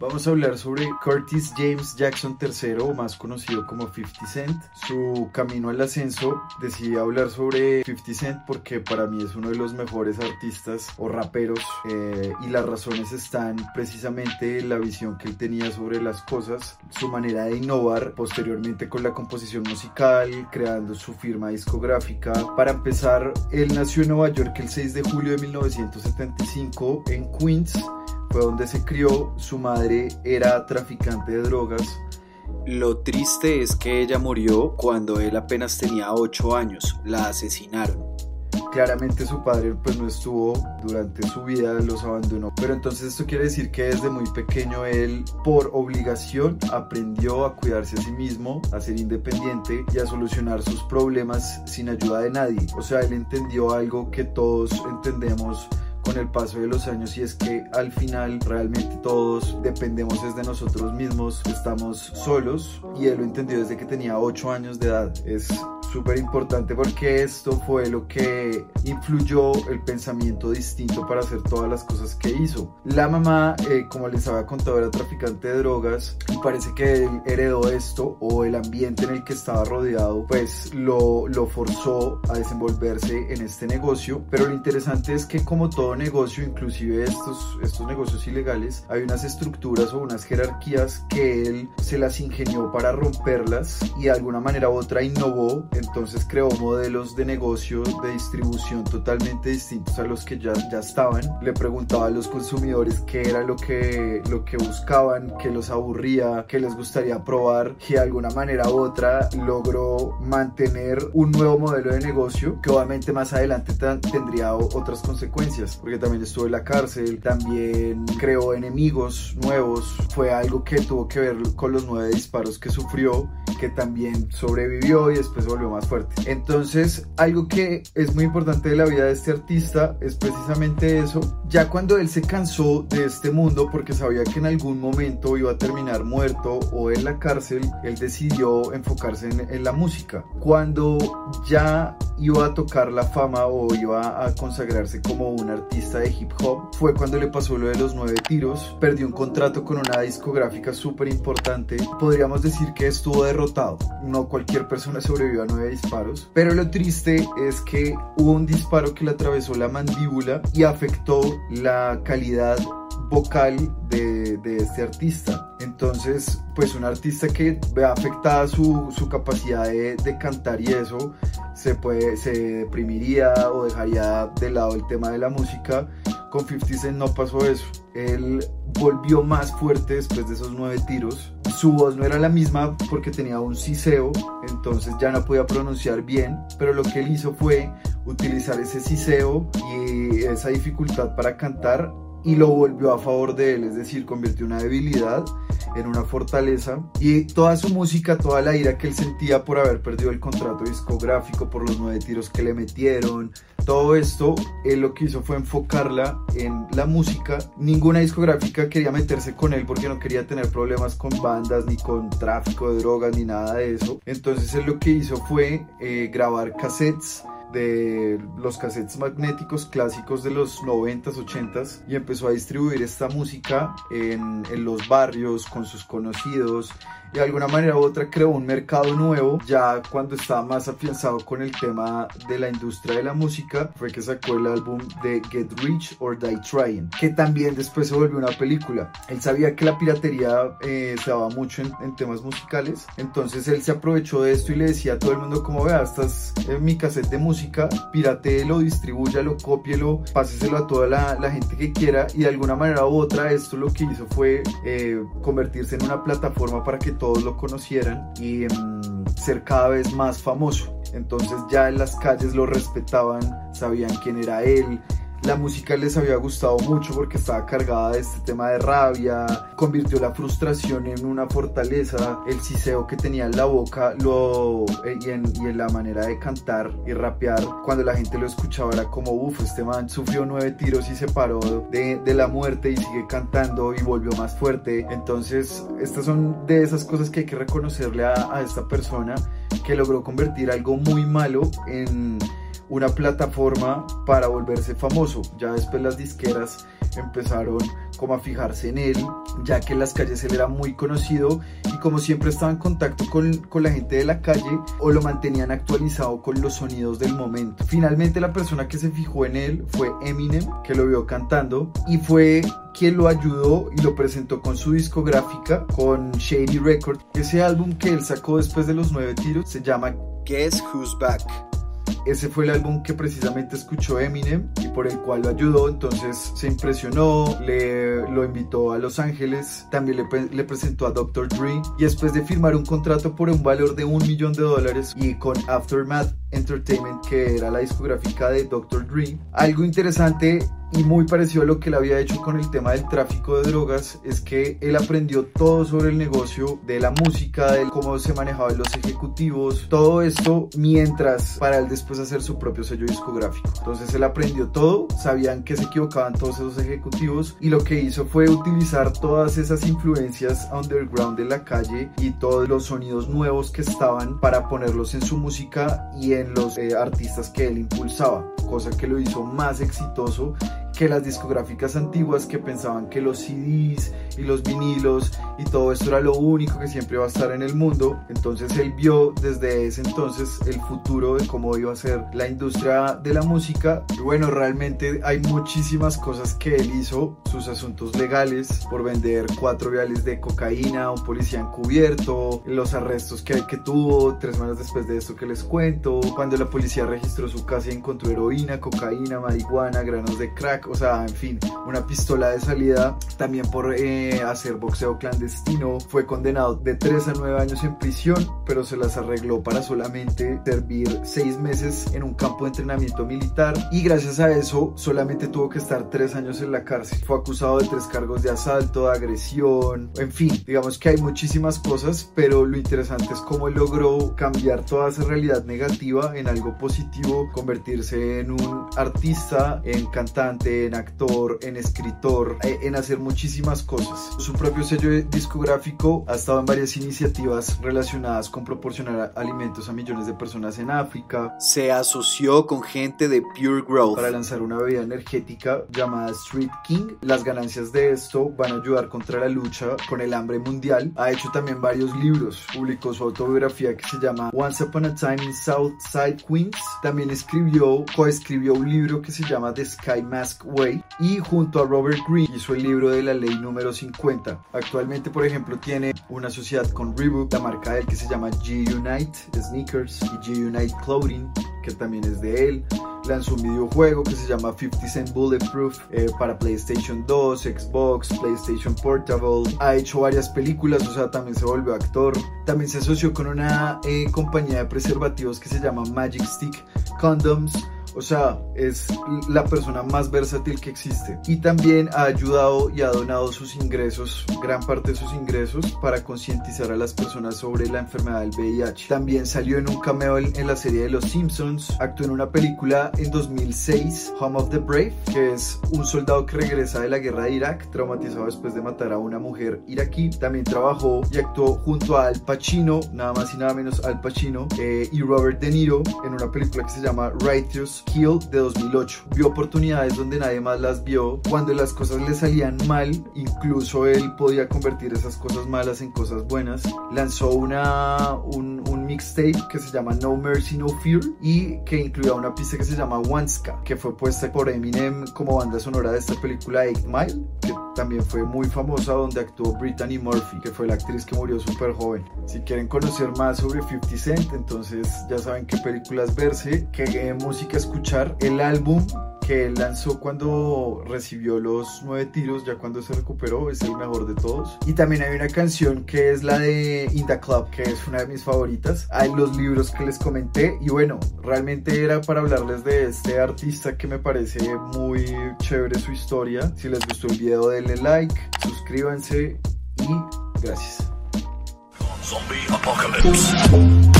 Vamos a hablar sobre Curtis James Jackson III, más conocido como 50 Cent. Su camino al ascenso, decidí hablar sobre 50 Cent porque para mí es uno de los mejores artistas o raperos eh, y las razones están precisamente en la visión que él tenía sobre las cosas, su manera de innovar posteriormente con la composición musical, creando su firma discográfica. Para empezar, él nació en Nueva York el 6 de julio de 1975 en Queens fue donde se crió, su madre era traficante de drogas. Lo triste es que ella murió cuando él apenas tenía 8 años, la asesinaron. Claramente su padre pues no estuvo durante su vida, los abandonó. Pero entonces esto quiere decir que desde muy pequeño él por obligación aprendió a cuidarse a sí mismo, a ser independiente y a solucionar sus problemas sin ayuda de nadie. O sea, él entendió algo que todos entendemos con el paso de los años y es que al final realmente todos dependemos de nosotros mismos, estamos solos y él lo entendió desde que tenía 8 años de edad. Es súper importante porque esto fue lo que influyó el pensamiento distinto para hacer todas las cosas que hizo. La mamá, eh, como les había contado, era traficante de drogas y parece que él heredó esto o el ambiente en el que estaba rodeado pues lo, lo forzó a desenvolverse en este negocio. Pero lo interesante es que como todo negocio, inclusive estos, estos negocios ilegales, hay unas estructuras o unas jerarquías que él se las ingenió para romperlas y de alguna manera u otra innovó entonces creó modelos de negocio de distribución totalmente distintos a los que ya, ya estaban. Le preguntaba a los consumidores qué era lo que, lo que buscaban, qué los aburría, qué les gustaría probar y de alguna manera u otra logró mantener un nuevo modelo de negocio que obviamente más adelante tendría otras consecuencias porque también estuvo en la cárcel, también creó enemigos nuevos, fue algo que tuvo que ver con los nueve disparos que sufrió, que también sobrevivió y después volvió más fuerte. Entonces, algo que es muy importante de la vida de este artista es precisamente eso. Ya cuando él se cansó de este mundo porque sabía que en algún momento iba a terminar muerto o en la cárcel, él decidió enfocarse en, en la música. Cuando ya iba a tocar la fama o iba a consagrarse como un artista de hip hop, fue cuando le pasó lo de los nueve tiros, perdió un contrato con una discográfica súper importante. Podríamos decir que estuvo derrotado. No cualquier persona sobrevivió a nueve disparos. Pero lo triste es que hubo un disparo que le atravesó la mandíbula y afectó la calidad vocal de, este artista. Entonces, pues un artista que ve afectada su, su capacidad de, de, cantar y eso, se, puede, se deprimiría o dejaría de lado el tema de la música. Con 50 Cent no pasó eso. Él volvió más fuerte después de esos nueve tiros. Su voz no era la misma porque tenía un siseo, entonces ya no podía pronunciar bien, pero lo que él hizo fue utilizar ese siseo y esa dificultad para cantar y lo volvió a favor de él, es decir, convirtió una debilidad en una fortaleza y toda su música, toda la ira que él sentía por haber perdido el contrato discográfico, por los nueve tiros que le metieron, todo esto, él lo que hizo fue enfocarla en la música. Ninguna discográfica quería meterse con él porque no quería tener problemas con bandas, ni con tráfico de drogas, ni nada de eso. Entonces él lo que hizo fue eh, grabar cassettes de los cassettes magnéticos clásicos de los 90s, 80s y empezó a distribuir esta música en, en los barrios con sus conocidos y de alguna manera u otra creó un mercado nuevo. Ya cuando estaba más afianzado con el tema de la industria de la música fue que sacó el álbum de Get Rich or Die Trying que también después se volvió una película. Él sabía que la piratería eh, se daba mucho en, en, temas musicales entonces él se aprovechó de esto y le decía a todo el mundo como vea estás en mi cassette de música pirateelo, distribúyalo, cópielo páseselo a toda la, gente que quiera y de alguna manera u otra esto lo que hizo fue eh, convertirse en una plataforma para que todos lo conocieran y um, ser cada vez más famoso. Entonces ya en las calles lo respetaban, sabían quién era él, la música les había gustado mucho porque estaba cargada de este tema de rabia, convirtió la frustración en una fortaleza, el siseo que tenía en la boca lo, eh, y, en, la manera de cantar y rapear, cuando la gente lo escuchaba era como, uff, este man sufrió nueve tiros y se paró de, la muerte y sigue cantando y volvió más fuerte. Entonces, estas son de esas cosas que hay que reconocerle a esta persona que logró convertir algo muy malo en una plataforma para volverse famoso. Ya después las disqueras empezaron como a fijarse en él, ya que en las calles él era muy conocido y como siempre estaba en contacto con, con, la gente de la calle o lo mantenían actualizado con los sonidos del momento. Finalmente la persona que se fijó en él fue Eminem, que lo vio cantando y fue quien lo ayudó y lo presentó con su discográfica, con Shady Records. Ese álbum que él sacó después de los nueve tiros se llama Guess Who's Back. Ese fue el álbum que precisamente escuchó Eminem y por el cual lo ayudó, entonces se impresionó, le, lo invitó a Los Ángeles, también le, le presentó a Dr. Dre y después de firmar un contrato por un valor de un millón de dólares y con Aftermath Entertainment, que era la discográfica de Dr. Dre. Algo interesante y muy parecido a lo que él había hecho con el tema del tráfico de drogas es que él aprendió todo sobre el negocio de la música, de cómo se manejaban los ejecutivos, todo esto mientras para él después hacer su propio sello discográfico. Entonces él aprendió todo, sabían que se equivocaban todos esos ejecutivos y lo que hizo fue utilizar todas esas influencias underground de la calle y todos los sonidos nuevos que estaban para ponerlos en su música y en los eh, artistas que él impulsaba, cosa que lo hizo más exitoso que las discográficas antiguas que pensaban que los CDs y los vinilos y todo esto era lo único que siempre iba a estar en el mundo. Entonces él vio desde ese entonces el futuro de cómo iba a ser la industria de la música. Y bueno, realmente hay muchísimas cosas que él hizo, sus asuntos legales por vender cuatro viales de cocaína, un policía encubierto, los arrestos que, que tuvo tres semanas después de esto que les cuento, cuando la policía registró su casa y encontró heroína, cocaína, marihuana, granos de crack o sea, en fin, una pistola de salida, también por eh, hacer boxeo clandestino, fue condenado de 3 a 9 años en prisión, pero se las arregló para solamente servir 6 meses en un campo de entrenamiento militar y gracias a eso solamente tuvo que estar 3 años en la cárcel. Fue acusado de tres cargos de asalto, de agresión, en fin, digamos que hay muchísimas cosas, pero lo interesante es cómo logró cambiar toda esa realidad negativa en algo positivo, convertirse en un artista, en cantante, en actor, en escritor, eh, en hacer muchísimas cosas. Su propio sello discográfico ha estado en varias iniciativas relacionadas con proporcionar alimentos a millones de personas en África. Se asoció con gente de Pure Growth para lanzar una bebida energética llamada Street King. Las ganancias de esto van a ayudar contra la lucha con el hambre mundial. Ha hecho también varios libros. Publicó su autobiografía que se llama Once Upon a Time in Southside Queens. También escribió, coescribió un libro que se llama The Sky Mask Y junto a Robert Greene hizo el libro de la ley número 50. Actualmente, por ejemplo, tiene una sociedad con Reebok, la marca de él que se llama G-Unite Sneakers y G-Unite Clothing, que también es de él. Lanzó un videojuego que se llama 50 Cent Bulletproof eh, para PlayStation 2, Xbox, PlayStation Portable. Ha hecho varias películas, o sea, también se volvió actor. También se asoció con una eh, compañía de preservativos que se llama Magic Stick Condoms o sea, es la persona más versátil que existe. Y también ha ayudado y ha donado sus ingresos, gran parte de sus ingresos, para concientizar a las personas sobre la enfermedad del VIH. También salió en un cameo en la serie de Los Simpsons. Actuó en una película en 2006, Home of the Brave, que es un soldado que regresa de la guerra de Irak, traumatizado después de matar a una mujer iraquí. También trabajó y actuó junto a Al Pacino, nada más y nada menos Al Pacino, eh, y Robert De Niro en una película que se llama Righteous Kill de 2008. Vio oportunidades donde nadie más las vio. Cuando las cosas le salían mal, incluso él podía convertir esas cosas malas en cosas buenas. Lanzó una, un, mixtape que se llama No Mercy No Fear y que incluía una pista que se llama Wanska, que fue puesta por Eminem como banda sonora de esta película 8 Mile, también fue muy famosa donde actuó Brittany Murphy, que fue la actriz que murió súper joven. Si quieren conocer más sobre 50 Cent, entonces ya saben qué películas verse, qué música escuchar. El álbum que lanzó cuando recibió los nueve tiros, ya cuando se recuperó, es el mejor de todos. Y también hay una canción que es la de In Club, que es una de mis favoritas. Hay los libros que les comenté y bueno, realmente era para hablarles de este artista que me parece muy chévere su historia. Si les gustó el video denle like, suscríbanse y gracias. Zombie Apocalypse.